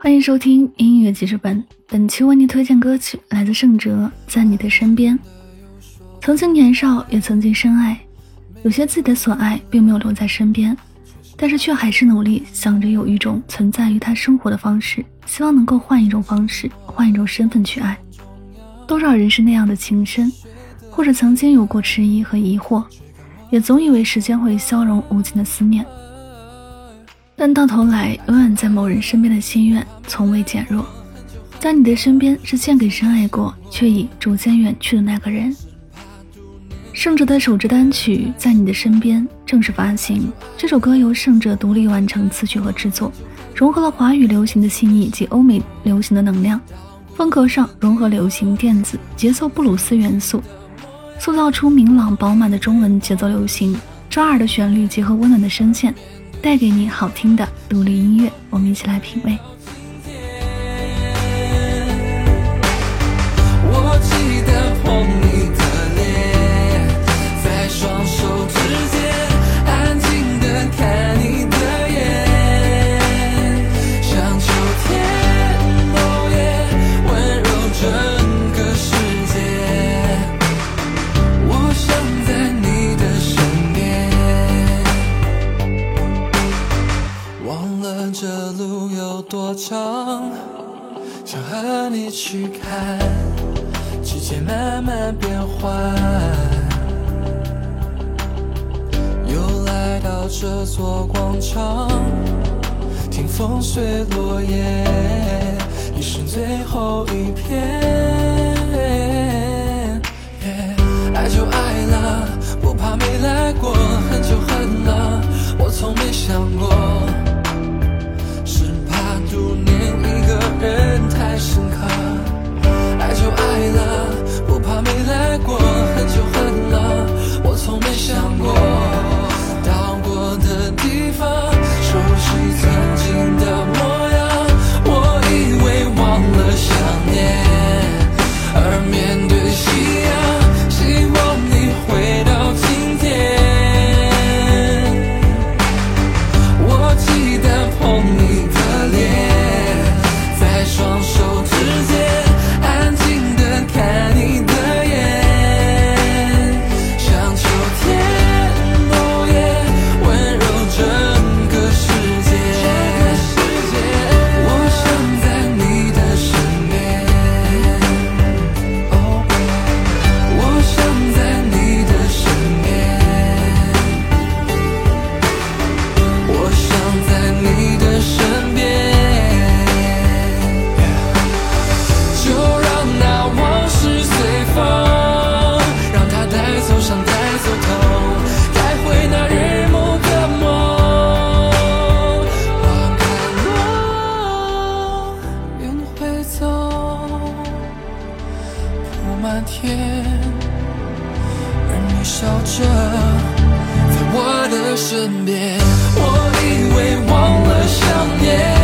欢迎收听音乐记事本，本期为你推荐歌曲来自盛哲《在你的身边》。曾经年少，也曾经深爱，有些自己的所爱并没有留在身边，但是却还是努力想着有一种存在于他生活的方式，希望能够换一种方式，换一种身份去爱。多少人是那样的情深，或者曾经有过迟疑和疑惑，也总以为时间会消融无尽的思念。但到头来，永远在某人身边的心愿从未减弱。在你的身边，是献给深爱过却已逐渐远去的那个人。圣哲的首支单曲《在你的身边》正式发行。这首歌由圣哲独立完成词曲和制作，融合了华语流行的细腻及欧美流行的能量。风格上融合流行电子、节奏布鲁斯元素，塑造出明朗饱满的中文节奏流行，抓耳的旋律结合温暖的声线。带给你好听的独立音乐，我们一起来品味。这路有多长？想和你去看季节慢慢变换。又来到这座广场，听风随落叶，一生最后一片。爱就爱了，天而你笑着在我的身边我以为忘了想念。